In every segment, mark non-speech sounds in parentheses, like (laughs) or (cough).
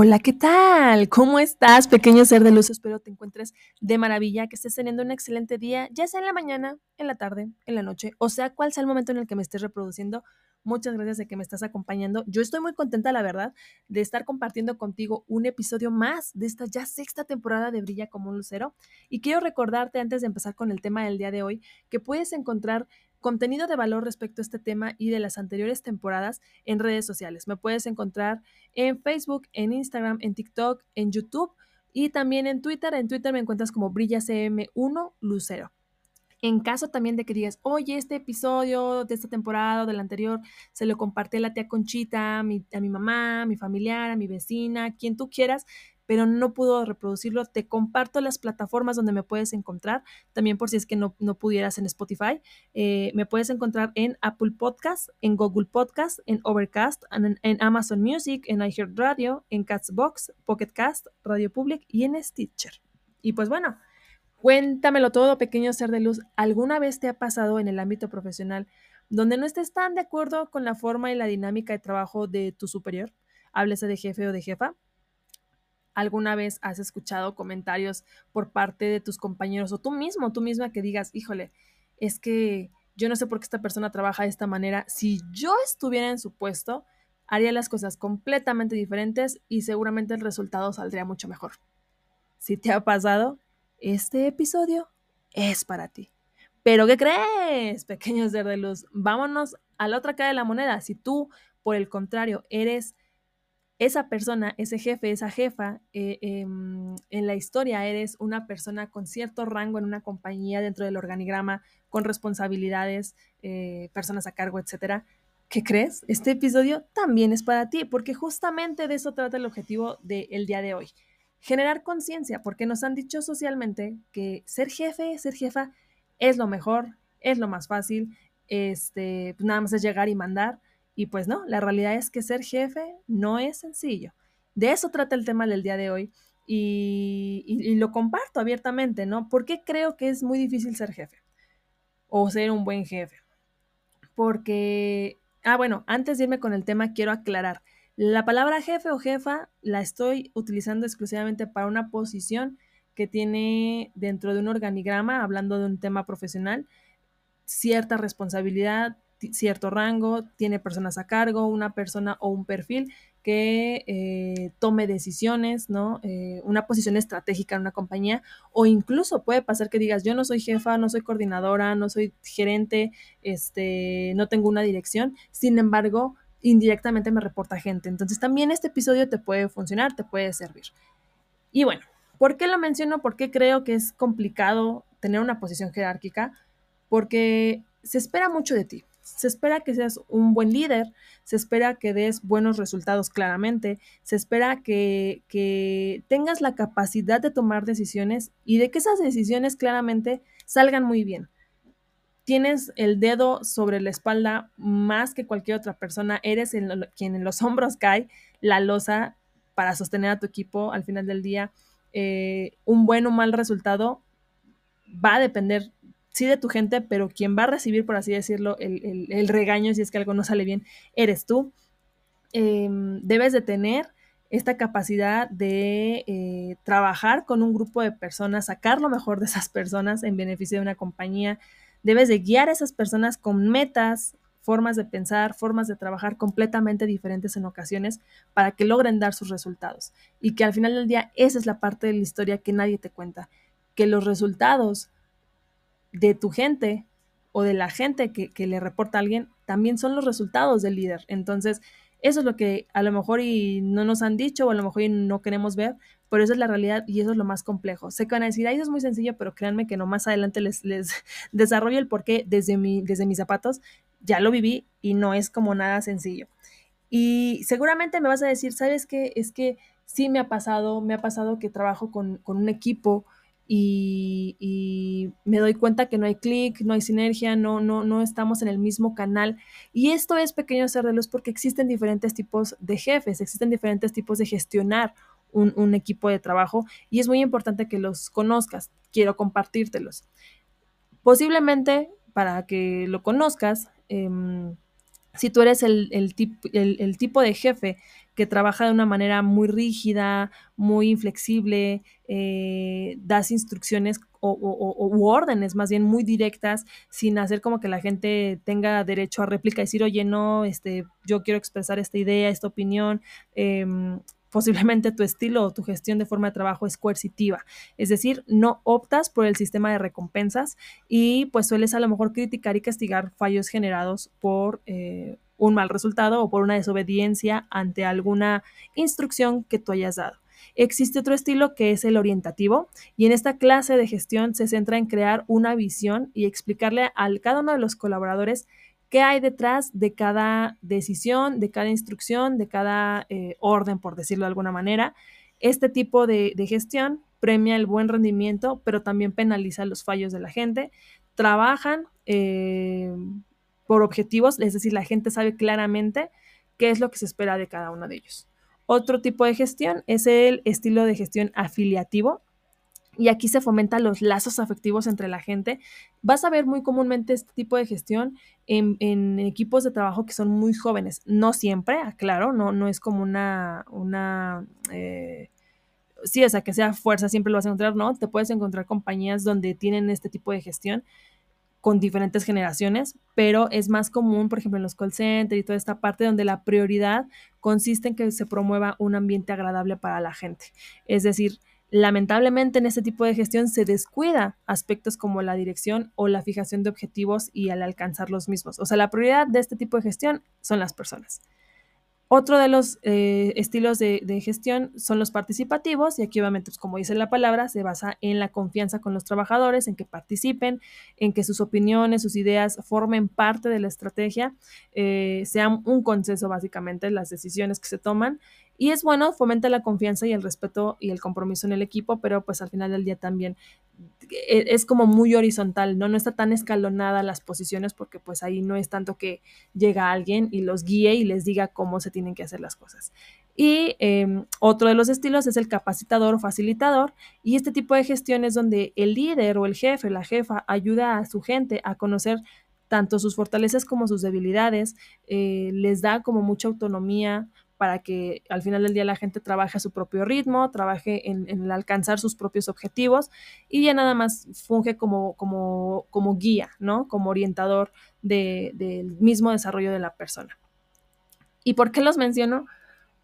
Hola, ¿qué tal? ¿Cómo estás, pequeño ser de luz? Espero te encuentres de maravilla, que estés teniendo un excelente día, ya sea en la mañana, en la tarde, en la noche, o sea, cual sea el momento en el que me estés reproduciendo. Muchas gracias de que me estás acompañando. Yo estoy muy contenta, la verdad, de estar compartiendo contigo un episodio más de esta ya sexta temporada de Brilla como un lucero. Y quiero recordarte, antes de empezar con el tema del día de hoy, que puedes encontrar contenido de valor respecto a este tema y de las anteriores temporadas en redes sociales. Me puedes encontrar en Facebook, en Instagram, en TikTok, en YouTube y también en Twitter. En Twitter me encuentras como BrillaCM1 Lucero. En caso también de que digas, oye, este episodio de esta temporada o del anterior se lo compartí a la tía Conchita, a mi, mamá, a mi familiar, a mi vecina, quien tú quieras, pero no pudo reproducirlo, te comparto las plataformas donde me puedes encontrar, también por si es que no, no pudieras en Spotify, eh, me puedes encontrar en Apple Podcast, en Google Podcast, en Overcast, en, Amazon Music, en iHeartRadio, en Catsbox, Pocket Cast, Radio Public y en Stitcher. Y pues bueno, cuéntamelo todo, pequeño ser de luz, ¿alguna vez te ha pasado en el ámbito profesional donde no estés tan de acuerdo con la forma y la dinámica de trabajo de tu superior? Háblese de jefe o de jefa alguna vez has escuchado comentarios por parte de tus compañeros o tú mismo, tú misma que digas, híjole, es que yo no sé por qué esta persona trabaja de esta manera. Si yo estuviera en su puesto, haría las cosas completamente diferentes y seguramente el resultado saldría mucho mejor. Si te ha pasado, este episodio es para ti. Pero ¿qué crees, pequeños ser de luz? Vámonos a la otra cara de la moneda. Si tú, por el contrario, eres esa persona, ese jefe, esa jefa, eh, em, en la historia eres una persona con cierto rango en una compañía dentro del organigrama, con responsabilidades, eh, personas a cargo, etcétera. ¿Qué crees? Este episodio también es para ti, porque justamente de eso trata el objetivo del día de hoy. Generar conciencia, porque nos han dicho socialmente que ser jefe, ser jefa, es lo mejor, es lo más fácil, este, pues nada más es llegar y mandar, y pues no, la realidad es que ser jefe no es sencillo. De eso trata el tema del día de hoy y, lo comparto abiertamente, ¿no? ¿Por qué creo que es muy difícil ser jefe o ser un buen jefe? Porque, ah, bueno, antes de irme con el tema, quiero aclarar. La palabra jefe o jefa la estoy utilizando exclusivamente para una posición que tiene dentro de un organigrama, hablando de un tema profesional, cierta responsabilidad, cierto rango, tiene personas a cargo, una persona o un perfil que eh, tome decisiones, ¿no? Eh, una posición estratégica en una compañía, o incluso puede pasar que digas, yo no soy jefa, no soy coordinadora, no soy gerente, este, no tengo una dirección, sin embargo, indirectamente me reporta gente. Entonces también este episodio te puede funcionar, te puede servir. Y bueno, ¿por qué lo menciono? ¿Por qué creo que es complicado tener una posición jerárquica? Porque se espera mucho de ti se espera que seas un buen líder, se espera que des buenos resultados claramente, se espera que, que, tengas la capacidad de tomar decisiones y de que esas decisiones claramente salgan muy bien. Tienes el dedo sobre la espalda más que cualquier otra persona, eres el, quien en los (laughs) hombros cae la losa para sostener a tu equipo al final del día. Eh, un buen o mal resultado va a depender sí de tu gente, pero quien va a recibir, por así decirlo, el, regaño si es que algo no sale bien, eres tú. Em, debes de tener esta capacidad de eh, trabajar con un grupo de personas, sacar lo mejor de esas personas en beneficio de una compañía. Debes de guiar a esas personas con metas, formas de pensar, formas de trabajar completamente diferentes en ocasiones para que logren dar sus resultados. Y que al final del día esa es la parte de la historia que nadie te cuenta, que los resultados de tu gente o de la gente que, le reporta a alguien, también son los resultados del líder. Entonces, eso es lo que a lo mejor y no nos han dicho o a lo mejor y no queremos ver, pero esa es la realidad y eso es lo más complejo. Sé que van a decir, ahí eso es muy sencillo, pero créanme que no más adelante les, les (laughs) desarrollo el porqué desde, mi, desde mis zapatos. Ya lo viví y no es como nada sencillo. Y seguramente me vas a decir, ¿sabes qué? Es que sí me ha pasado, me ha pasado que trabajo con, con un equipo y, me doy cuenta que no hay clic, no hay sinergia, no, no, no estamos en el mismo canal. Y esto es pequeño ser de luz porque existen diferentes tipos de jefes, existen diferentes tipos de gestionar un, un, equipo de trabajo y es muy importante que los conozcas. Quiero compartírtelos. Posiblemente para que lo conozcas, eh, si tú eres el, el, el, el, tipo de jefe que trabaja de una manera muy rígida, muy inflexible, eh, das instrucciones o, o, órdenes más bien muy directas, sin hacer como que la gente tenga derecho a réplica y decir, oye, no, este, yo quiero expresar esta idea, esta opinión. Eh, posiblemente tu estilo o tu gestión de forma de trabajo es coercitiva, es decir, no optas por el sistema de recompensas y pues sueles a lo mejor criticar y castigar fallos generados por eh, un mal resultado o por una desobediencia ante alguna instrucción que tú hayas dado. Existe otro estilo que es el orientativo y en esta clase de gestión se centra en crear una visión y explicarle a cada uno de los colaboradores qué hay detrás de cada decisión, de cada instrucción, de cada eh, orden, por decirlo de alguna manera. Este tipo de, de, gestión premia el buen rendimiento, pero también penaliza los fallos de la gente. Trabajan eh, por objetivos, es decir, la gente sabe claramente qué es lo que se espera de cada uno de ellos. Otro tipo de gestión es el estilo de gestión afiliativo, y aquí se fomentan los lazos afectivos entre la gente. Vas a ver muy comúnmente este tipo de gestión en, equipos de trabajo que son muy jóvenes. No siempre, aclaro, no, no es como una, una eh, sí, o sea, que sea fuerza, siempre lo vas a encontrar, ¿no? Te puedes encontrar compañías donde tienen este tipo de gestión con diferentes generaciones, pero es más común, por ejemplo, en los call centers y toda esta parte donde la prioridad consiste en que se promueva un ambiente agradable para la gente. Es decir, Lamentablemente en este tipo de gestión se descuida aspectos como la dirección o la fijación de objetivos y al alcanzar los mismos. O sea, la prioridad de este tipo de gestión son las personas. Otro de los eh, estilos de, gestión son los participativos y aquí obviamente, pues, como dice la palabra, se basa en la confianza con los trabajadores, en que participen, en que sus opiniones, sus ideas formen parte de la estrategia, eh, sean un consenso básicamente las decisiones que se toman y es bueno, fomenta la confianza y el respeto y el compromiso en el equipo, pero pues al final del día también e, es como muy horizontal, ¿no? No está tan escalonada las posiciones porque pues ahí no es tanto que llega alguien y los guíe y les diga cómo se tienen que hacer las cosas. Y eh, otro de los estilos es el capacitador o facilitador y este tipo de gestión es donde el líder o el jefe, la jefa, ayuda a su gente a conocer tanto sus fortalezas como sus debilidades, eh, les da como mucha autonomía, para que al final del día la gente trabaje a su propio ritmo, trabaje en, alcanzar sus propios objetivos y ya nada más funge como, como, como guía, ¿no? Como orientador del de, de mismo desarrollo de la persona. ¿Y por qué los menciono?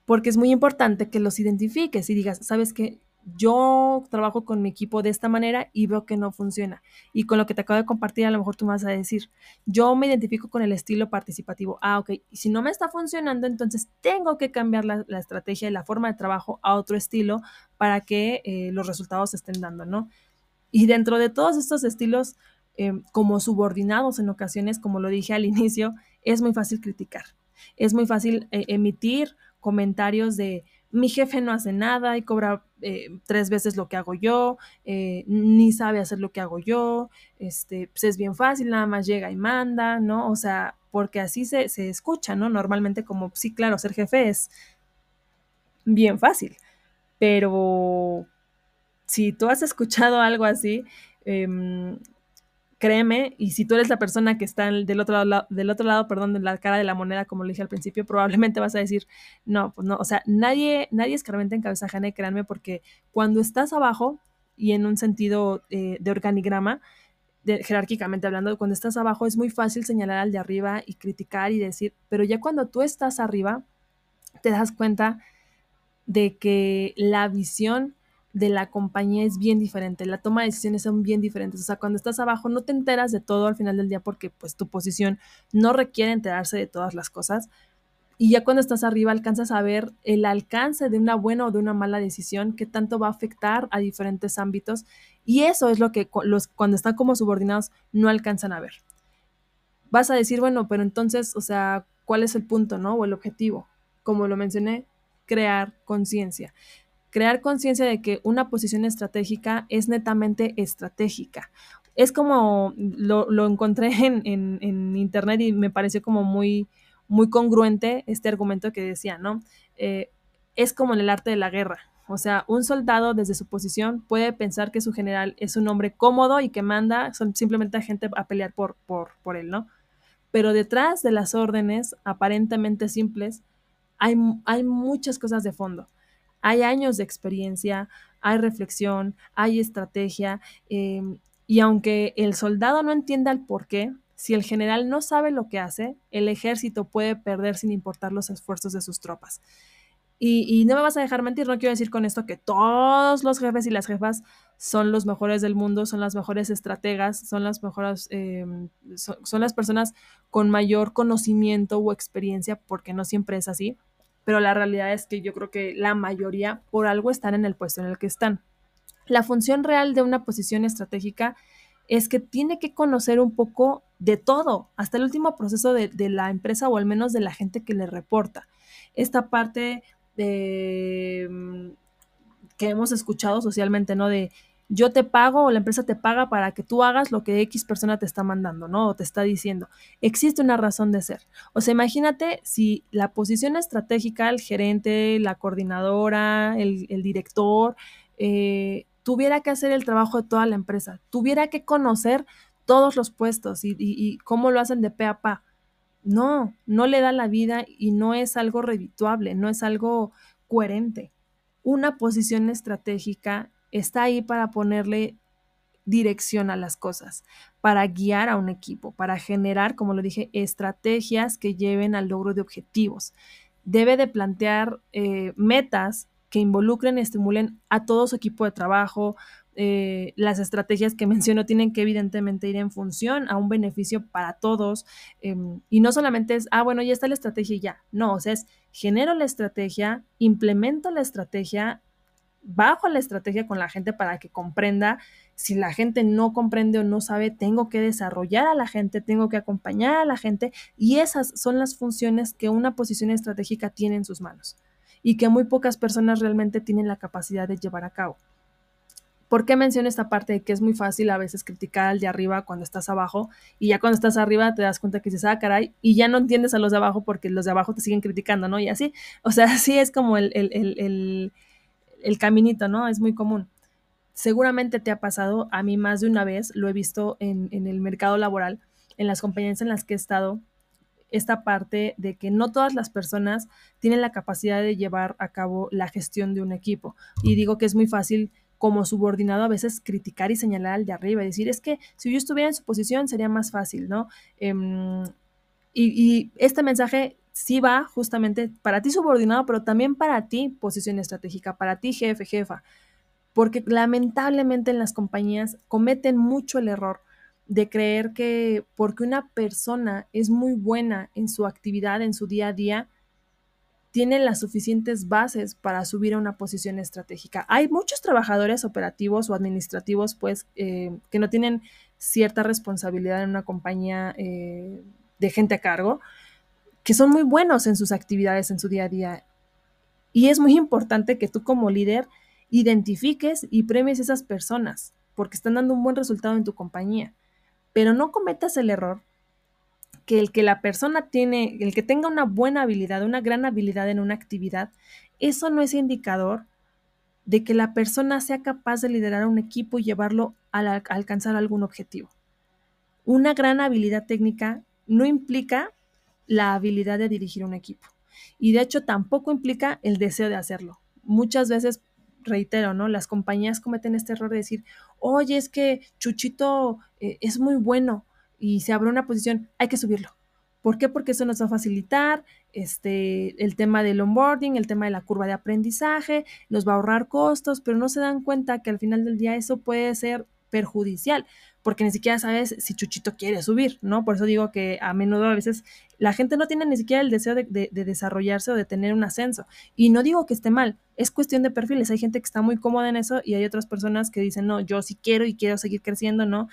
Porque es muy importante que los identifiques y digas, ¿sabes qué? Yo trabajo con mi equipo de esta manera y veo que no funciona. Y con lo que te acabo de compartir, a lo mejor tú vas a decir, yo me identifico con el estilo participativo. Ah, ok. Si no me está funcionando, entonces tengo que cambiar la, la estrategia y la forma de trabajo a otro estilo para que eh, los resultados se estén dando, ¿no? Y dentro de todos estos estilos, eh, como subordinados en ocasiones, como lo dije al (laughs) inicio, es muy fácil criticar. Es muy fácil eh, emitir comentarios de mi jefe no hace nada y cobra eh, tres veces lo que hago yo, eh, ni sabe hacer lo que hago yo, este, pues es bien fácil, nada más llega y manda, ¿no? O sea, porque así se, se escucha, ¿no? Normalmente como, sí, claro, ser jefe es bien fácil, pero si tú has escuchado algo así, eh, créeme, y si tú eres la persona que está del otro lado, del otro lado, perdón, de la cara de la moneda, como lo dije al principio, probablemente vas a decir, no, pues no, o sea, nadie, nadie escarmenta en cabeza ajena créanme, porque cuando estás abajo, y en un sentido eh, de organigrama, de, jerárquicamente hablando, cuando estás abajo es muy fácil señalar al de arriba y criticar y decir, pero ya cuando tú estás arriba, te das cuenta de que la visión de la compañía es bien diferente, la toma de decisiones son bien diferentes, o sea, cuando estás abajo no te enteras de todo al final del día porque pues tu posición no requiere enterarse de todas las cosas y ya cuando estás arriba alcanzas a ver el alcance de una buena o de una mala decisión, qué tanto va a afectar a diferentes ámbitos y eso es lo que los cuando están como subordinados no alcanzan a ver. Vas a decir, bueno, pero entonces, o sea, ¿cuál es el punto, no? O el objetivo. Como lo mencioné, crear conciencia crear conciencia de que una posición estratégica es netamente estratégica. Es como lo, encontré (laughs) en, internet y me pareció como muy, muy congruente este argumento que decía, ¿no? Eh, es como en el arte de la guerra. O sea, un soldado desde su posición puede pensar que su general es un hombre cómodo y que manda simplemente a gente a pelear por, por, por él, ¿no? Pero detrás de las órdenes aparentemente simples hay, hay muchas cosas de fondo. Hay años de experiencia, hay reflexión, hay estrategia, eh, y aunque el soldado no entienda el por qué, si el general no sabe lo que hace, el ejército puede perder sin importar los esfuerzos de sus tropas. Y, no me vas a dejar mentir, no quiero decir con esto que todos los jefes y las jefas son los mejores del mundo, son las mejores estrategas, son las mejores, eh, son, las personas con mayor conocimiento o experiencia, porque no siempre es así, pero la realidad es que yo creo que la mayoría por algo están en el puesto en el que están. La función real de una posición estratégica es que tiene que conocer un poco de todo, hasta el último proceso de, de la empresa o al menos de la gente que le reporta. Esta parte de, mm, que hemos escuchado socialmente, ¿no? De yo te pago o la empresa te paga para que tú hagas lo que X persona te está mandando, ¿no? O te está diciendo. Existe una razón de ser. O sea, imagínate si la posición estratégica, el gerente, la coordinadora, el, director, eh, tuviera que hacer el trabajo de toda la empresa, tuviera que conocer todos los puestos y cómo lo hacen de pe a pa. No, no le da la vida y no es algo redituable, no es algo coherente. Una posición estratégica está ahí para ponerle dirección a las cosas, para guiar a un equipo, para generar, como lo dije, estrategias que lleven al logro de objetivos. Debe de plantear eh, metas que involucren y estimulen a todo su equipo de trabajo. Eh, las estrategias que (laughs) menciono tienen que evidentemente ir en función a un beneficio para todos. Eh, y no solamente es, ah, bueno, ya está la estrategia y ya. No, o sea, es genero la estrategia, implemento la estrategia, bajo la estrategia con la gente para que comprenda. Si la gente no comprende o no sabe, tengo que desarrollar a la gente, tengo que acompañar a la gente y esas son las funciones que una posición estratégica tiene en sus manos y que muy pocas personas realmente tienen la capacidad de llevar a cabo. ¿Por qué menciono esta parte de que es muy fácil a veces criticar al de arriba cuando estás abajo y ya cuando estás arriba te das cuenta que dices, ah, caray, y ya no entiendes a los de abajo porque los de abajo te siguen criticando, ¿no? Y así, o sea, (laughs) así es como el, el, el, el caminito, ¿no? Es muy común. Seguramente te ha pasado, a mí más de una vez, lo he visto en, en, el mercado laboral, en las compañías en las que he estado, esta parte de que no todas las personas tienen la capacidad de llevar a cabo la gestión de un equipo. Y digo que es muy fácil como subordinado a veces criticar y señalar al de arriba y decir, es que si yo estuviera en su posición sería más fácil, ¿no? Eh, y, y, este mensaje sí va justamente para ti subordinado, pero también para ti posición estratégica, para ti jefe, jefa, porque lamentablemente en las compañías cometen mucho el error de creer que porque una persona es muy buena en su actividad, en su día a día, tiene las suficientes bases para subir a una posición estratégica. Hay muchos trabajadores operativos o administrativos, pues, eh, que no tienen cierta responsabilidad en una compañía eh, de gente a cargo, que son muy buenos en sus actividades, en su día a día. Y es muy importante que tú como líder identifiques y premies a esas personas, porque están dando un buen resultado en tu compañía. Pero no cometas el error que el que la persona tiene, el que tenga una buena habilidad, una gran habilidad en una actividad, eso no es indicador de que la persona sea capaz de liderar un equipo y llevarlo a, a alcanzar algún objetivo. Una gran habilidad técnica no implica la habilidad de dirigir un equipo. Y de hecho tampoco implica el deseo de hacerlo. Muchas veces, reitero, ¿no? Las compañías cometen este error de decir, oye, es que Chuchito eh, es muy bueno y se abre una posición, hay que subirlo. ¿Por qué? Porque eso nos va a facilitar este, el tema del onboarding, el tema de la curva de aprendizaje, nos va a ahorrar costos, pero no se dan cuenta que al final del día eso puede ser perjudicial porque ni siquiera sabes si Chuchito quiere subir, ¿no? Por eso digo que a menudo a veces la gente no tiene ni siquiera el deseo de, de, de, desarrollarse o de tener un ascenso. Y no digo que esté mal, es cuestión de perfiles. Hay gente que está muy cómoda en eso y hay otras personas que dicen, no, yo sí quiero y quiero seguir creciendo, ¿no?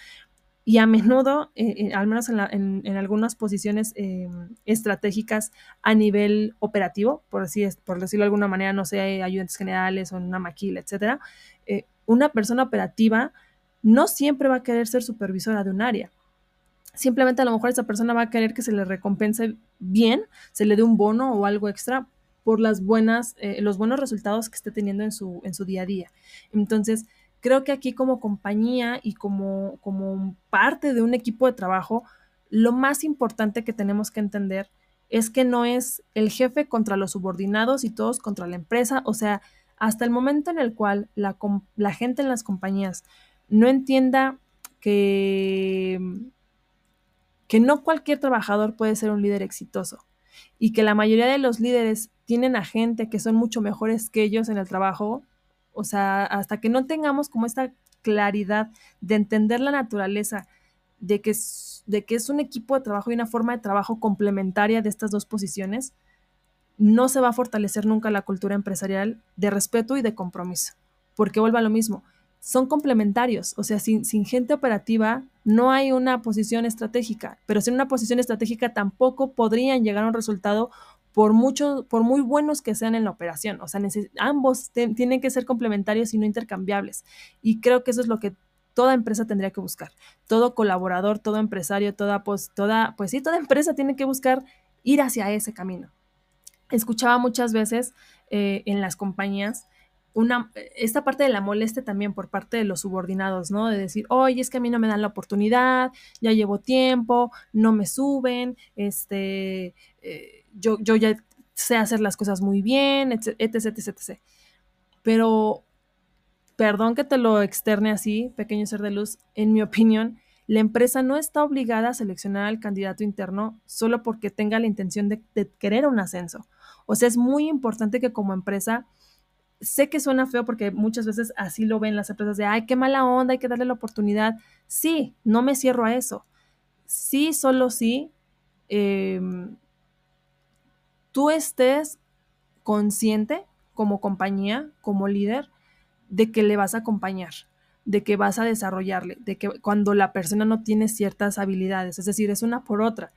y a menudo, eh, eh, al menos en, algunas posiciones eh, estratégicas a nivel operativo, por, así, decirlo de alguna manera, no sé, ayudantes generales o en una maquila, etcétera, eh, una persona operativa no siempre va a querer ser supervisora de un área. Simplemente a lo mejor esa persona va a querer que se le recompense bien, se le dé un bono o algo extra por las buenas, eh, los buenos resultados que esté teniendo en su, en su día a día. Entonces, creo que aquí como compañía y como, como parte de un equipo de trabajo, lo más importante que tenemos que entender es que no es el jefe contra los subordinados y todos contra la empresa. O sea, hasta el momento en el cual la, la gente en las compañías no entienda que, que no cualquier trabajador puede ser un líder exitoso y que la mayoría de los líderes tienen a gente que son mucho mejores que ellos en el trabajo, o sea, hasta que no tengamos como esta claridad de entender la naturaleza de que, es, de que es un equipo de trabajo y una forma de trabajo complementaria de estas dos posiciones, no se va a fortalecer nunca la cultura empresarial de respeto y de compromiso, porque vuelva a lo mismo, son complementarios, o sea, sin, sin, gente operativa no hay una posición estratégica, pero sin una posición estratégica tampoco podrían llegar a un resultado por mucho, por muy buenos que sean en la operación. O sea, ambos tienen que ser complementarios y no intercambiables. Y creo que eso es lo que toda empresa tendría que buscar. Todo colaborador, todo empresario, toda, pues, toda, pues sí, toda empresa tiene que buscar ir hacia ese camino. Escuchaba muchas veces eh, en las compañías una, esta parte de la molestia también por parte de los subordinados, ¿no? De decir, oye, es que a mí no me dan la oportunidad, ya llevo tiempo, no me suben, este, eh, yo, yo ya sé hacer las cosas muy bien, etc, etc, etc. Pero, perdón que te lo externe así, pequeño ser de luz, en mi opinión, la empresa no está obligada a seleccionar al candidato interno solo porque tenga la intención de, de querer un ascenso. O sea, es muy importante que como empresa sé que suena feo porque muchas veces así lo ven las empresas de, ay, qué mala onda, hay que darle la oportunidad. Sí, no me cierro a eso. Sí, solo sí, eh, tú estés consciente como compañía, como líder, de que le vas a acompañar, de que vas a desarrollarle, de que cuando la persona no tiene ciertas habilidades, es decir, es una por otra,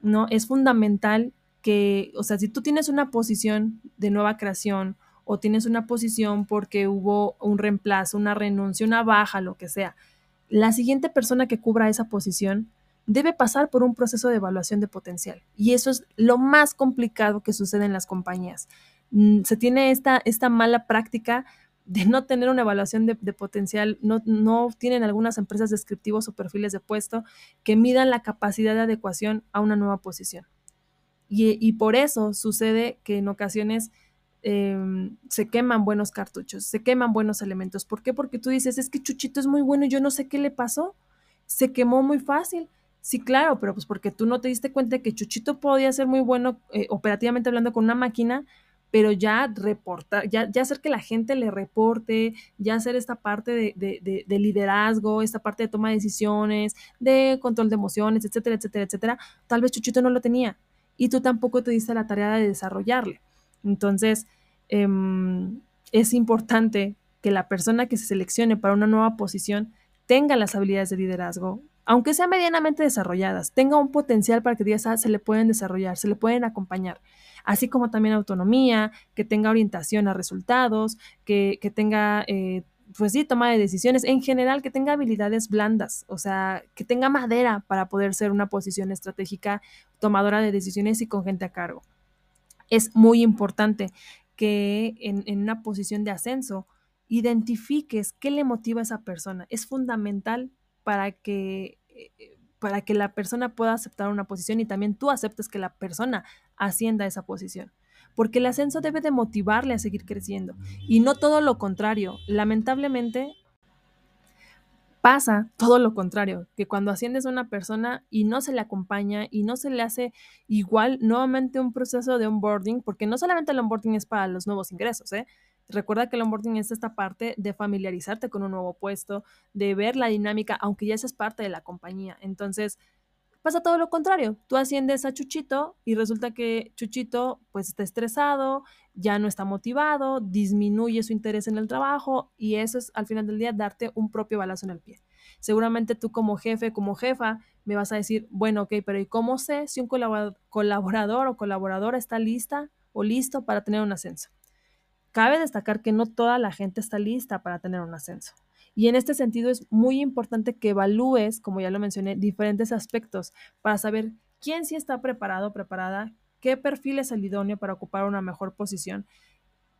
¿no? Es fundamental que, o sea, si tú tienes una posición de nueva creación, o tienes una posición porque hubo un reemplazo, una renuncia, una baja, lo que sea. La siguiente persona que cubra esa posición debe pasar por un proceso de evaluación de potencial. Y eso es lo más complicado que sucede en las compañías. Mm, se tiene esta, esta mala práctica de no tener una evaluación de, potencial, no, no, tienen algunas empresas descriptivos o perfiles de puesto que midan la capacidad de adecuación a una nueva posición. Y por eso sucede que en ocasiones eh, se queman buenos cartuchos, se queman buenos elementos. ¿Por qué? Porque tú dices, es que Chuchito es muy bueno y yo no sé qué le pasó. Se quemó muy fácil. Sí, claro, pero pues porque tú no te diste cuenta de que Chuchito podía ser muy bueno eh, operativamente hablando con una máquina, pero ya reportar, ya, hacer que la gente le reporte, ya hacer esta parte de, de, de, de, liderazgo, esta parte de toma de decisiones, de control de emociones, etcétera, etcétera, etcétera, tal vez Chuchito no lo tenía y tú tampoco te diste la tarea de desarrollarle. Entonces, eh, es importante que la persona que se seleccione para una nueva posición tenga las habilidades de liderazgo, aunque sean medianamente desarrolladas, tenga un potencial para que digas, ah, se le pueden desarrollar, se le pueden acompañar, así como también autonomía, que tenga orientación a resultados, que, que tenga, eh, pues sí, toma de decisiones, en general, que tenga habilidades blandas, o sea, que tenga madera para poder ser una posición estratégica, tomadora de decisiones y con gente a cargo es muy importante que en, en, una posición de ascenso identifiques qué le motiva a esa persona. Es fundamental para que, para que la persona pueda aceptar una posición y también tú aceptes que la persona ascienda a esa posición. Porque el ascenso debe de motivarle a seguir creciendo y no todo lo contrario. Lamentablemente, pasa todo lo contrario, que cuando asciendes a una persona y no se le acompaña y no se le hace igual nuevamente un proceso de onboarding, porque no solamente el onboarding es para los nuevos ingresos, ¿eh? Recuerda que el onboarding es esta parte de familiarizarte con un nuevo puesto, de ver la dinámica, aunque ya seas parte de la compañía. Entonces, Pasa todo lo contrario. Tú asciendes a Chuchito y resulta que Chuchito pues está estresado, ya no está motivado, disminuye su interés en el trabajo y eso es al final del día darte un propio balazo en el pie. Seguramente tú como jefe, como jefa, me vas a decir, bueno, ok, pero ¿y cómo sé si un colaborador o colaboradora está lista o listo para tener un ascenso? Cabe destacar que no toda la gente está lista para tener un ascenso. Y en este sentido es muy importante que evalúes, como ya lo mencioné, diferentes aspectos para saber quién sí está preparado, preparada, qué perfil es el idóneo para ocupar una mejor posición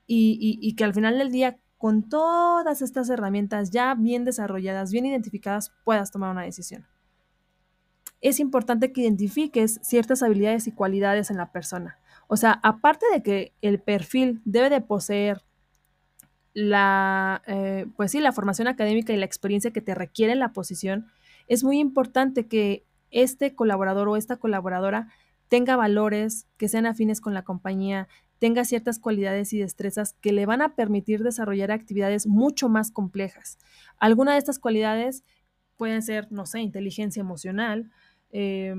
y, y que al final del día, con todas estas herramientas ya bien desarrolladas, bien identificadas, puedas tomar una decisión. Es importante que identifiques ciertas habilidades y cualidades en la persona. O sea, aparte de que el perfil debe de poseer la, eh, pues sí, la formación académica y la experiencia que te requiere la posición, es muy importante que este colaborador o esta colaboradora tenga valores que sean afines con la compañía, tenga ciertas cualidades y destrezas que le van a permitir desarrollar actividades mucho más complejas. Algunas de estas cualidades pueden ser, no sé, inteligencia emocional, eh,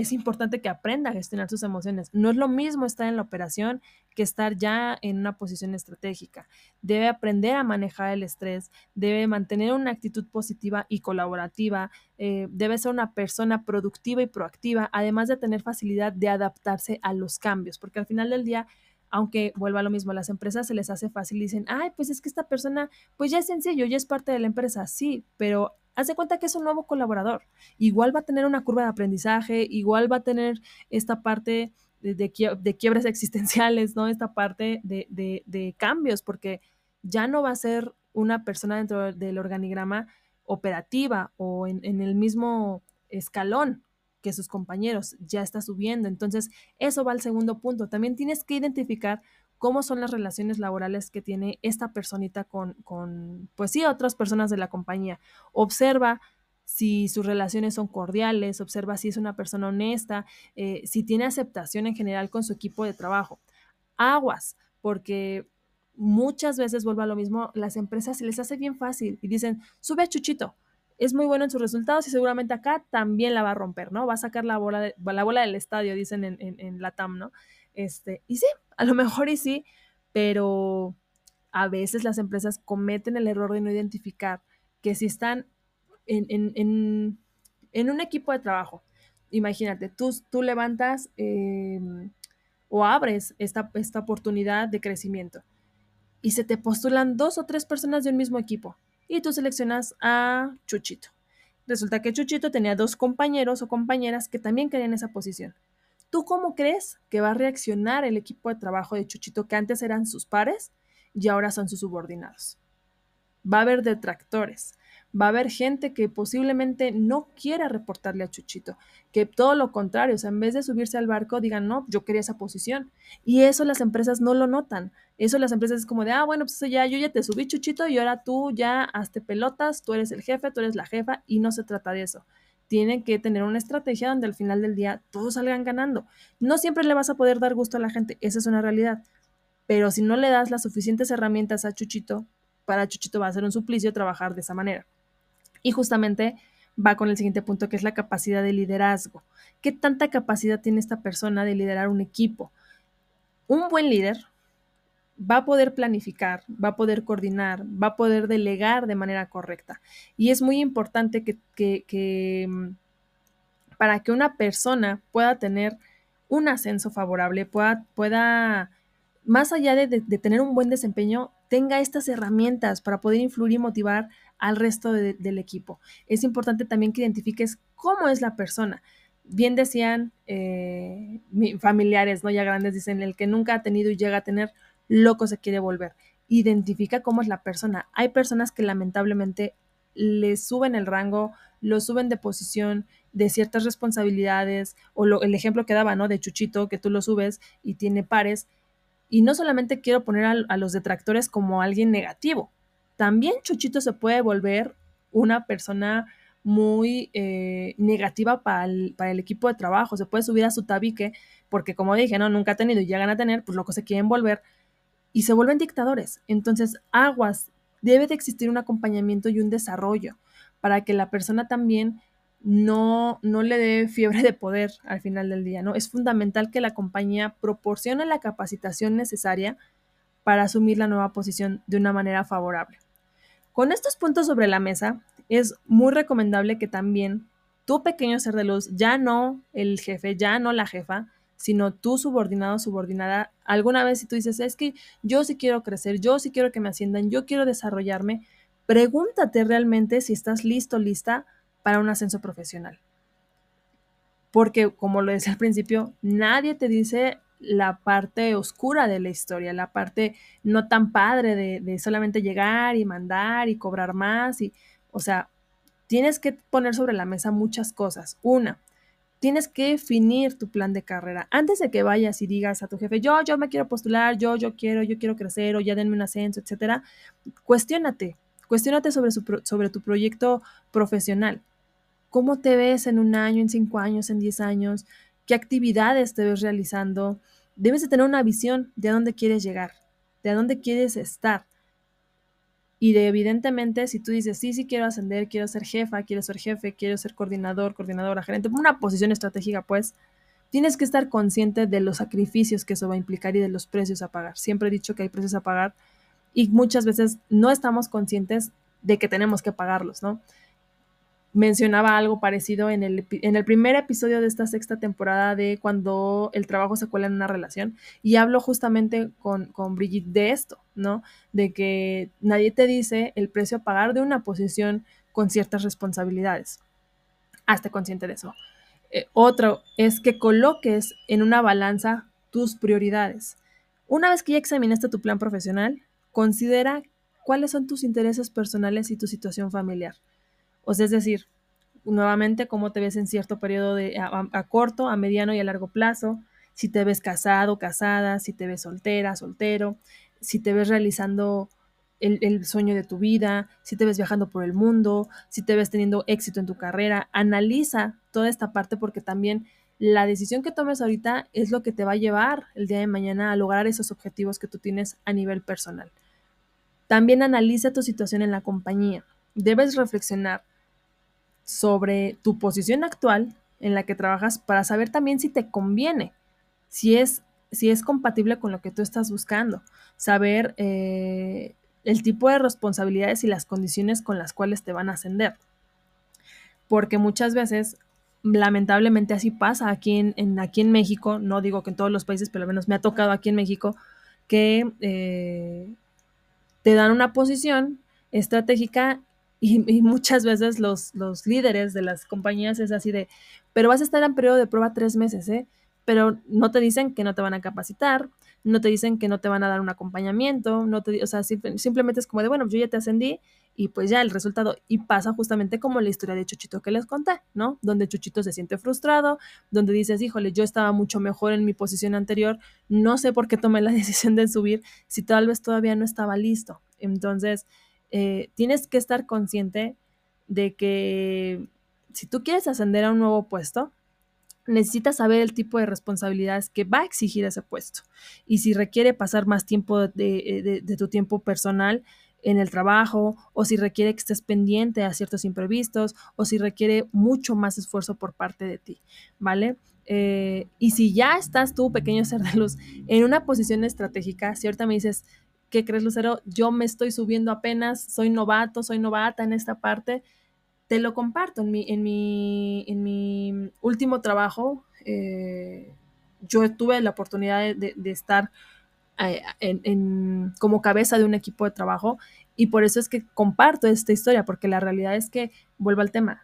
es importante que aprenda a gestionar sus emociones. No es lo mismo estar en la operación que estar ya en una posición estratégica. Debe aprender a manejar el estrés, debe mantener una actitud positiva y colaborativa, eh, debe ser una persona productiva y proactiva, además de tener facilidad de adaptarse a los cambios, porque al final del día aunque vuelva a lo mismo, a las empresas se les hace fácil y dicen, ay, pues es que esta persona, pues ya es sencillo, ya es parte de la empresa, sí, pero haz cuenta que es un nuevo colaborador. Igual va a tener una curva de aprendizaje, igual va a tener esta parte de, de, quiebres (laughs) existenciales, ¿no? Esta parte de, de, cambios, porque ya no va a ser una persona dentro del organigrama operativa o en el mismo escalón que sus compañeros, ya está subiendo. Entonces, eso va al segundo punto. También tienes que identificar cómo son las relaciones laborales que tiene esta personita con, con, pues sí, otras personas de la compañía. Observa si sus relaciones son cordiales, observa si es una persona honesta, eh, si tiene aceptación en general con su equipo de trabajo. Aguas, porque muchas veces vuelvo a lo mismo, las empresas se les hace bien fácil y dicen, sube a Chuchito, es muy bueno en sus resultados y seguramente acá también la va a romper, ¿no? Va a sacar la bola, la bola del estadio, dicen en, en, en la TAM, ¿no? Este, y sí, a lo mejor y sí, pero a veces las empresas cometen el error de no identificar que si están en, un equipo de trabajo, imagínate, tú, tú levantas em, o abres esta, esta oportunidad de crecimiento y se te postulan dos o tres personas de un mismo equipo y tú seleccionas a Chuchito. Resulta que Chuchito tenía dos compañeros o compañeras que también querían esa posición. ¿Tú cómo crees que va a reaccionar el equipo de trabajo de Chuchito que antes eran sus pares y ahora son sus subordinados? Va a haber detractores, va a haber gente que posiblemente no quiera reportarle a Chuchito, que todo lo contrario, o sea, en vez de subirse al barco, digan, no, yo quería esa posición. Y eso las empresas no lo notan. Eso las empresas es como de, ah, bueno, pues ya, yo ya te subí, Chuchito, y ahora tú ya hazte pelotas, tú eres el jefe, tú eres la jefa, y no se trata de eso tienen que tener una estrategia donde al final del día todos salgan ganando. No siempre le vas a poder dar gusto a la gente, esa es una realidad. Pero si no le das las suficientes herramientas a Chuchito, para Chuchito va a ser un suplicio trabajar de esa manera. Y justamente va con el siguiente punto, que es la capacidad de liderazgo. ¿Qué tanta capacidad tiene esta persona de liderar un equipo? Un buen líder va a poder planificar, va a poder coordinar, va a poder delegar de manera correcta. Y es muy importante que, mm, para que una persona pueda tener un ascenso favorable, pueda, pueda más allá de, tener un buen desempeño, tenga estas herramientas para poder influir y motivar al resto del equipo. Es importante también que identifiques cómo es la persona. Bien decían eh, familiares, ¿no? Ya grandes, dicen, el que nunca ha tenido y llega a tener loco se quiere volver. Identifica cómo es la persona. Hay personas que lamentablemente le suben el rango, lo suben de posición, de ciertas responsabilidades, o el ejemplo que daba, ¿no? De Chuchito, que tú lo subes y tiene pares. Y no solamente quiero poner a, los detractores como alguien negativo, también Chuchito se puede volver una persona muy eh, negativa para el, equipo de trabajo, se puede subir a su tabique, porque como dije, no, nunca ha tenido y llegan a tener, pues lo que se quieren volver, y se vuelven dictadores. Entonces, aguas, debe de existir un acompañamiento y un desarrollo para que la persona también no, no le dé fiebre de poder al final del día, ¿no? Es fundamental que la compañía proporcione la capacitación necesaria para asumir la nueva posición de una manera favorable. Con estos puntos sobre la mesa, es muy recomendable que también tu pequeño ser de luz, ya no el jefe, ya no la jefa, sino tú subordinado, subordinada, alguna vez si tú dices, es que yo sí quiero crecer, yo sí quiero que me asciendan, yo quiero desarrollarme, pregúntate realmente si estás listo, lista para un ascenso profesional. Porque, como lo decía al principio, nadie te dice la parte oscura de la historia, la parte no tan padre de, de, solamente llegar y mandar y cobrar más. Y, o sea, tienes que poner sobre la mesa muchas cosas. Una, tienes que definir tu plan de carrera. Antes de que vayas y digas a tu jefe, yo, yo me quiero postular, yo, yo quiero, yo quiero crecer o ya denme un ascenso, etcétera, cuestiónate, cuestiónate sobre, sobre tu proyecto profesional. ¿Cómo te ves en un año, en cinco años, en diez años? ¿Qué actividades te ves realizando? Debes de tener una visión de a dónde quieres llegar, de a dónde quieres estar. Y de evidentemente, si tú dices, sí, sí quiero ascender, quiero ser jefa, quiero ser jefe, quiero ser coordinador, coordinadora, gerente, una posición estratégica, pues, tienes que estar consciente de los sacrificios que eso va a implicar y de los precios a pagar. Siempre he dicho que hay precios a pagar y muchas veces no estamos conscientes de que tenemos que pagarlos, ¿no? Mencionaba algo parecido en el, en el primer episodio de esta sexta temporada de cuando el trabajo se cuela en una relación y hablo justamente con, con Brigitte de esto, ¿no? De que nadie te dice el precio a pagar de una posición con ciertas responsabilidades. Hazte consciente de eso. Eh, otro es que coloques en una balanza tus prioridades. Una vez que ya examinaste tu plan profesional, considera cuáles son tus intereses personales y tu situación familiar. O sea, es decir, nuevamente cómo te ves en cierto periodo de, a, corto, a mediano y a largo plazo, si te ves casado, casada, si te ves soltera, soltero, si te ves realizando el, el, sueño de tu vida, si te ves viajando por el mundo, si te ves teniendo éxito en tu carrera. Analiza toda esta parte porque también la decisión que tomes ahorita es lo que te va a llevar el día de mañana a lograr esos objetivos que tú tienes a nivel personal. También analiza tu situación en la compañía. Debes reflexionar sobre tu posición actual en la que trabajas para saber también si te conviene, si es, si es compatible con lo que tú estás buscando, saber eh, el tipo de responsabilidades y las condiciones con las cuales te van a ascender. Porque muchas veces, lamentablemente así pasa aquí en, aquí en México, no digo que en todos los países, pero al menos me ha tocado aquí en México, que eh, te dan una posición estratégica y, muchas veces los, los, líderes de las compañías es así de, pero vas a estar en periodo de prueba tres meses, ¿eh? Pero no te dicen que no te van a capacitar, no te dicen que no te van a dar un acompañamiento, no te, o sea, simplemente es como de, bueno, yo ya te ascendí y pues ya el resultado, y pasa justamente como la historia de Chuchito que les conté, ¿no? Donde Chuchito se siente frustrado, donde dices, híjole, yo estaba mucho mejor en mi posición anterior, no sé por qué tomé la (laughs) decisión de subir si tal vez todavía no estaba listo. Entonces, eh, tienes que estar consciente de que si tú quieres ascender a un nuevo puesto, necesitas saber el tipo de responsabilidades que va a exigir ese puesto. Y si requiere pasar más tiempo de, de, tu tiempo personal en el trabajo, o si requiere que estés pendiente a ciertos imprevistos, o si requiere mucho más esfuerzo por parte de ti, ¿vale? Eh, y si ya estás tú, pequeño ser de luz, en una posición estratégica, si ahorita me dices, ¿qué crees, Lucero? Yo me estoy subiendo apenas, soy novato, soy novata en esta parte. Te lo comparto. En mi, en mi, en mi último trabajo, eh, yo tuve la oportunidad de, estar eh, en, como cabeza de un equipo de trabajo y por eso es que comparto esta historia, porque la realidad es que, vuelvo al tema,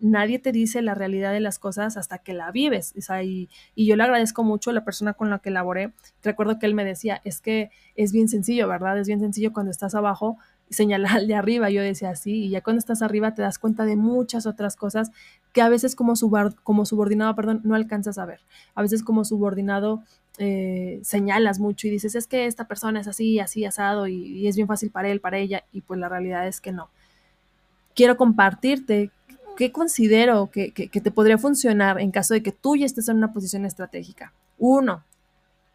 nadie te dice la realidad de las cosas hasta que la vives. y, yo le agradezco mucho a la persona con la que laboré. Recuerdo que él me decía, es que es bien sencillo, ¿verdad? Es bien sencillo cuando estás abajo señalar al de arriba. Yo decía, sí, y ya cuando estás arriba te das cuenta de muchas otras cosas que a veces como, como subordinado, perdón, no alcanzas a ver. A veces como subordinado eh, señalas mucho y dices, es que esta persona es así, así, asado, y, y es bien fácil para él, para ella, y pues la realidad es que no. Quiero compartirte ¿qué considero que, te podría funcionar en caso de que tú ya estés en una posición estratégica? Uno,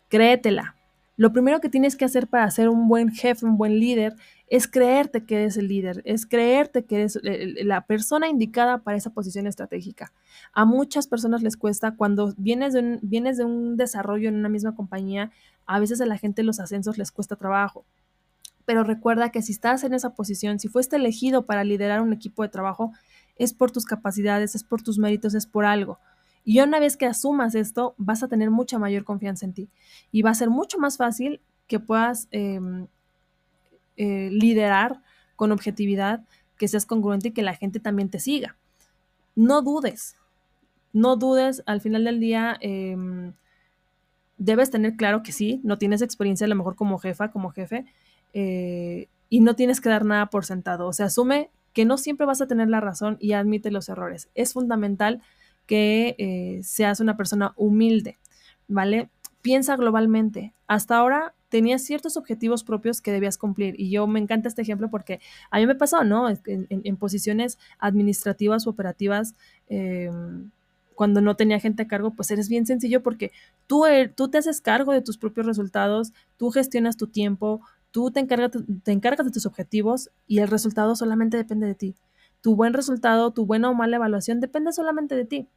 créetela. Lo primero que tienes que hacer para ser un buen jefe, un buen líder, es creerte que eres el líder, es creerte que eres la persona indicada para esa posición estratégica. A muchas personas les cuesta cuando vienes de un, vienes de un desarrollo en una misma compañía, a veces a la gente los ascensos les cuesta trabajo. Pero recuerda que si estás en esa posición, si fuiste elegido para liderar un equipo de trabajo, es por tus capacidades, es por tus méritos, es por algo. Y una vez que asumas esto, vas a tener mucha mayor confianza en ti y va a ser mucho más fácil que puedas eh, eh, liderar con objetividad, que seas congruente y que la gente también te siga. No dudes, no dudes, al final del día eh, debes tener claro que sí, no tienes experiencia a lo mejor como jefa, como jefe, eh, y no tienes que dar nada por sentado. O sea, asume que no siempre vas a tener la razón y admite los errores. Es fundamental que eh, seas una persona humilde, ¿vale? Piensa globalmente. Hasta ahora tenías ciertos objetivos propios que debías cumplir y yo me encanta este ejemplo porque a mí me pasó, ¿no? En, posiciones administrativas o operativas, eh, cuando no tenía gente a cargo, pues eres bien sencillo porque tú, er, tú te haces cargo de tus propios resultados, tú gestionas tu tiempo, tú te encargas, de tus objetivos y el resultado solamente depende de ti. Tu buen resultado, tu buena o mala evaluación depende solamente de ti.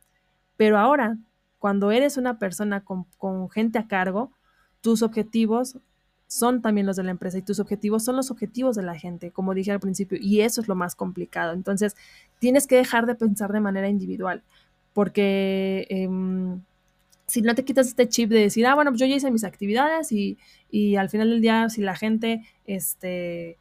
Pero ahora, cuando eres una persona con, gente a cargo, tus objetivos son también los de la empresa y tus objetivos son los objetivos de la gente, como dije al principio, y eso es lo más complicado. Entonces, tienes que dejar de pensar de manera individual, porque eh, si no te quitas este chip de decir, ah, bueno, pues yo ya hice mis actividades y, y al final del día, si la gente este,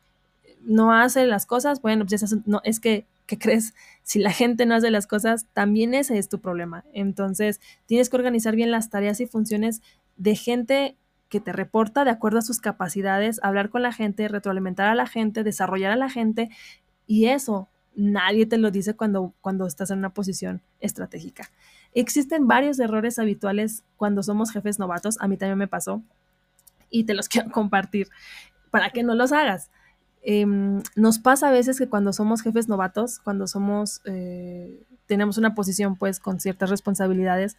no hace las cosas, bueno, pues eso, no, es que, ¿qué crees? (laughs) Si la gente no hace las cosas, también ese es tu problema. Entonces, tienes que organizar bien las tareas y funciones de gente que te reporta de acuerdo a sus capacidades, hablar con la gente, retroalimentar a la gente, desarrollar a la gente, y eso nadie te lo dice cuando, cuando estás en una posición estratégica. Existen varios errores habituales cuando somos jefes novatos, a mí también me pasó, y te los (laughs) quiero compartir para que no los hagas. Eh, nos pasa a veces que cuando somos jefes novatos, cuando somos, eh, tenemos una posición pues con ciertas responsabilidades,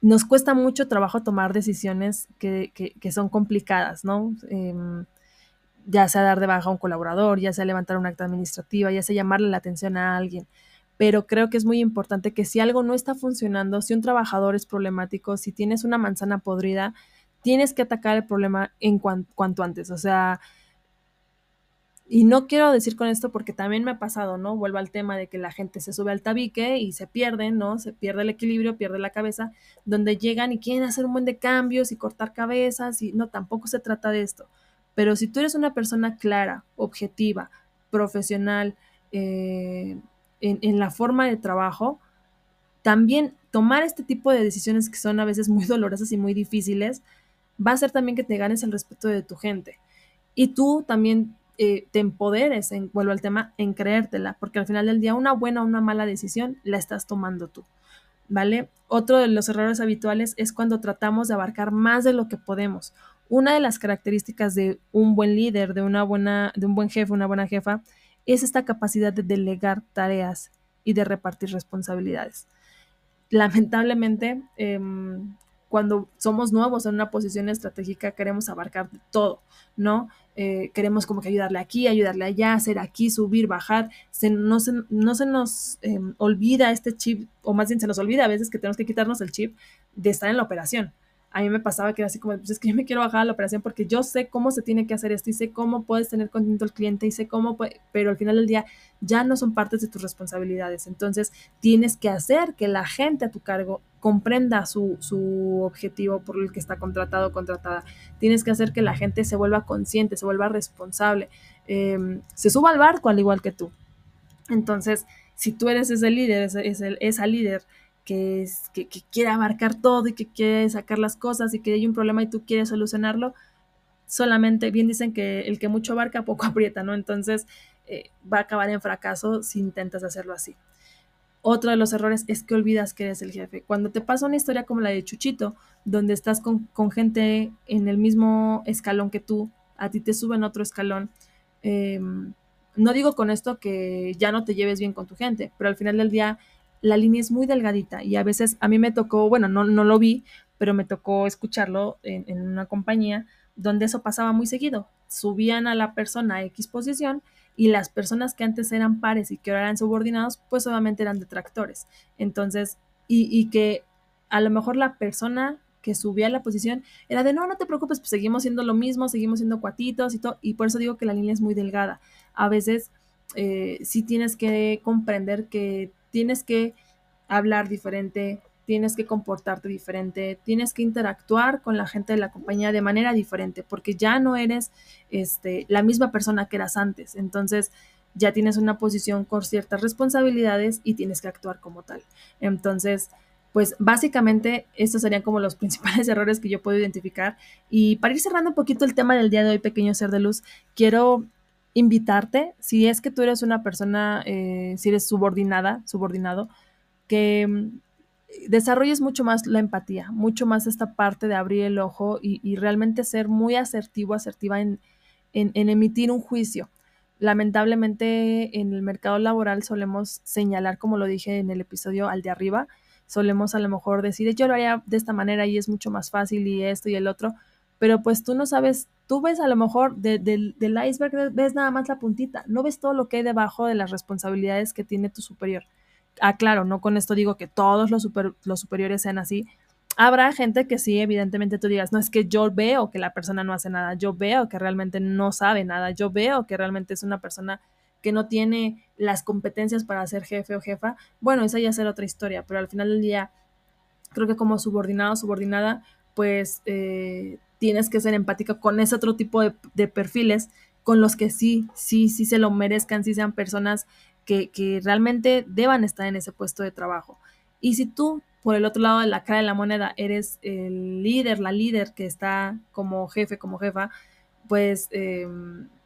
nos cuesta mucho trabajo tomar decisiones que, que, que son complicadas, ¿no? Eh, ya sea dar de baja a un colaborador, ya sea levantar un acta administrativa, ya sea llamarle la atención a alguien. Pero creo que es muy importante que si algo no está funcionando, si un trabajador es problemático, si tienes una manzana podrida, tienes que atacar el problema en cuan, cuanto antes. O sea, y no quiero decir con esto porque también me ha pasado, ¿no? Vuelvo al tema de que la gente se sube al tabique y se pierde, ¿no? Se pierde el equilibrio, pierde la cabeza, donde llegan y quieren hacer un buen de cambios y cortar cabezas y no, tampoco se trata de esto. Pero si tú eres una persona clara, objetiva, profesional, eh, en, la forma de trabajo, también tomar este tipo de decisiones que son a veces (laughs) muy dolorosas y muy difíciles, va a hacer también que te ganes el respeto de tu gente. Y tú también eh, te empoderes, vuelvo al tema, en creértela, porque al final del día una buena o una mala decisión la estás tomando tú, ¿vale? Otro de los errores habituales es cuando tratamos de abarcar más de lo que podemos. Una de las características de un buen líder, de, una buena, de un buen jefe, una buena jefa, es esta capacidad de delegar tareas y de repartir responsabilidades. Lamentablemente, eh, cuando somos nuevos en una posición estratégica queremos abarcar todo, ¿no? Eh, queremos como que ayudarle aquí, ayudarle allá, hacer aquí, subir, bajar. No, se, no se nos eh, olvida este chip, o más bien se nos olvida a veces que tenemos que quitarnos el chip de estar en la operación. A mí me pasaba que era así como, pues es que yo me quiero bajar la operación porque yo sé cómo se tiene que hacer esto y sé cómo puedes tener contento al cliente y sé cómo, pero al final del día ya no son partes de tus responsabilidades. Entonces tienes que hacer que la gente a tu cargo comprenda su, su, objetivo por el que está contratado o contratada. Tienes que hacer que la gente se vuelva consciente, se vuelva responsable, eh, se suba al barco al igual que tú. Entonces, si tú eres ese líder, ese, ese, esa líder que, es, que, quiere abarcar todo y que quiere sacar las cosas y que hay un problema y tú quieres solucionarlo, solamente, bien dicen que el que mucho abarca poco (laughs) aprieta, ¿no? Entonces eh, va a acabar en fracaso si intentas hacerlo así. Otro de los errores es que olvidas que eres el jefe. Cuando te pasa una historia como la de Chuchito, donde estás con, gente en el mismo escalón que tú, a ti te suben otro escalón, eh, no digo con esto que ya no te lleves bien con tu gente, pero al final del día la línea es muy delgadita y a veces a mí me tocó, bueno, no, no lo vi, pero me tocó escucharlo en, una compañía donde eso pasaba muy seguido. Subían a la persona a X posición y las personas que antes eran pares y que ahora eran subordinados, pues obviamente eran detractores. Entonces, y, y que a lo mejor la persona que subía a la posición era de no, no te preocupes, pues seguimos siendo lo mismo, seguimos siendo cuatitos y todo, y por eso digo que la línea es muy delgada. A veces eh, sí tienes que comprender que tienes que hablar diferente, tienes que comportarte diferente, tienes que interactuar con la gente de la compañía de manera diferente, porque ya no eres este, la misma persona que eras antes. Entonces, ya tienes una posición con ciertas responsabilidades y tienes que actuar como tal. Entonces, pues básicamente estos serían como los (laughs) principales errores que yo puedo identificar. Y para ir cerrando un poquito el tema del día de hoy, pequeño ser de luz, quiero invitarte, si es que tú eres una persona, eh, si eres subordinada, subordinado, que mm, desarrolles mucho más la empatía, mucho más esta parte de abrir el ojo y, realmente ser muy asertivo, asertiva en, en, en, emitir un juicio. Lamentablemente en el mercado laboral solemos señalar, como lo dije en el episodio al de arriba, solemos a lo mejor decir, yo lo haría de esta manera y es mucho más fácil y esto y el otro, pero pues tú no sabes, tú ves a lo mejor de, de, del iceberg, ves nada más la puntita, no ves todo lo que hay debajo de las responsabilidades que tiene tu superior ah, claro, no con esto digo que todos los, super, los superiores sean así. Habrá gente que sí, evidentemente tú digas, no es que yo veo que la persona no hace nada, yo veo que realmente no sabe nada, yo veo que realmente es una persona que no tiene las competencias para ser jefe o jefa. Bueno, esa ya será otra historia, pero al final del día, creo que como subordinado, subordinada, pues eh, tienes que ser empática con ese otro tipo de, de perfiles con los que sí, sí, sí se lo merezcan, sí sean personas que, que, realmente deban estar en ese puesto de trabajo. Y si tú, por el otro lado de la cara de la moneda, eres el líder, la líder que está como jefe, como jefa, pues eh,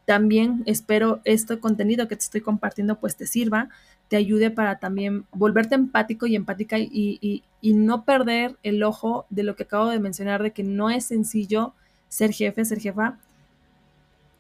también espero este contenido que te estoy compartiendo pues te sirva, te ayude para también volverte empático y empática y, y, y no perder el ojo de lo que acabo de mencionar, de que no es sencillo ser jefe, ser jefa,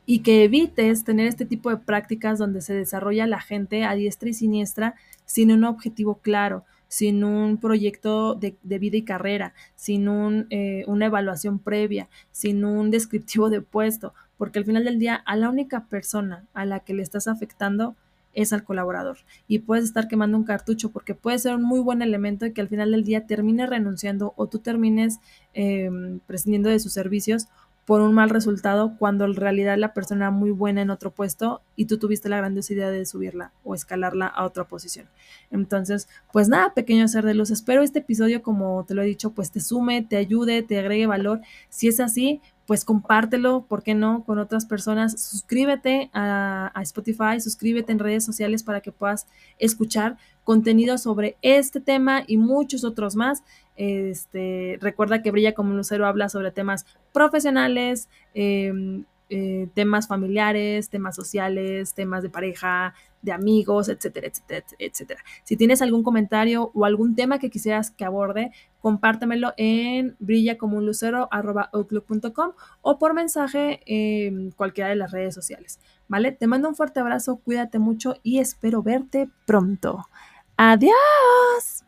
y que evites tener este tipo de prácticas donde se desarrolla la gente a diestra y siniestra sin un objetivo claro, sin un proyecto de, vida y carrera, sin un, eh, una evaluación previa, sin un descriptivo de puesto, porque al final del día a la única persona a la que le estás afectando es al colaborador y puedes estar quemando un cartucho porque puede ser un muy buen elemento y que al final del día termine renunciando o tú termines eh, prescindiendo de sus servicios por un mal resultado cuando en realidad la persona era muy buena en otro puesto y tú tuviste la grandiosa idea de subirla o escalarla a otra posición. Entonces, pues nada, pequeño ser de luz, espero este episodio, como te lo he dicho, pues te sume, te ayude, te agregue valor. Si es así, pues compártelo, ¿por qué no?, con otras personas. Suscríbete a, Spotify, suscríbete en redes sociales para que puedas escuchar contenido sobre este tema y muchos otros más. Este, recuerda que Brilla como lucero habla sobre temas profesionales, eh, eh, temas familiares, temas sociales, temas de pareja, de amigos, etcétera, etcétera, etcétera. Si tienes algún comentario o algún tema que quisieras que aborde, compártemelo en brillacomunlucero.outlook.com o por mensaje en cualquiera de las redes sociales. ¿Vale? Te mando un fuerte abrazo, cuídate mucho y espero verte pronto. Adiós.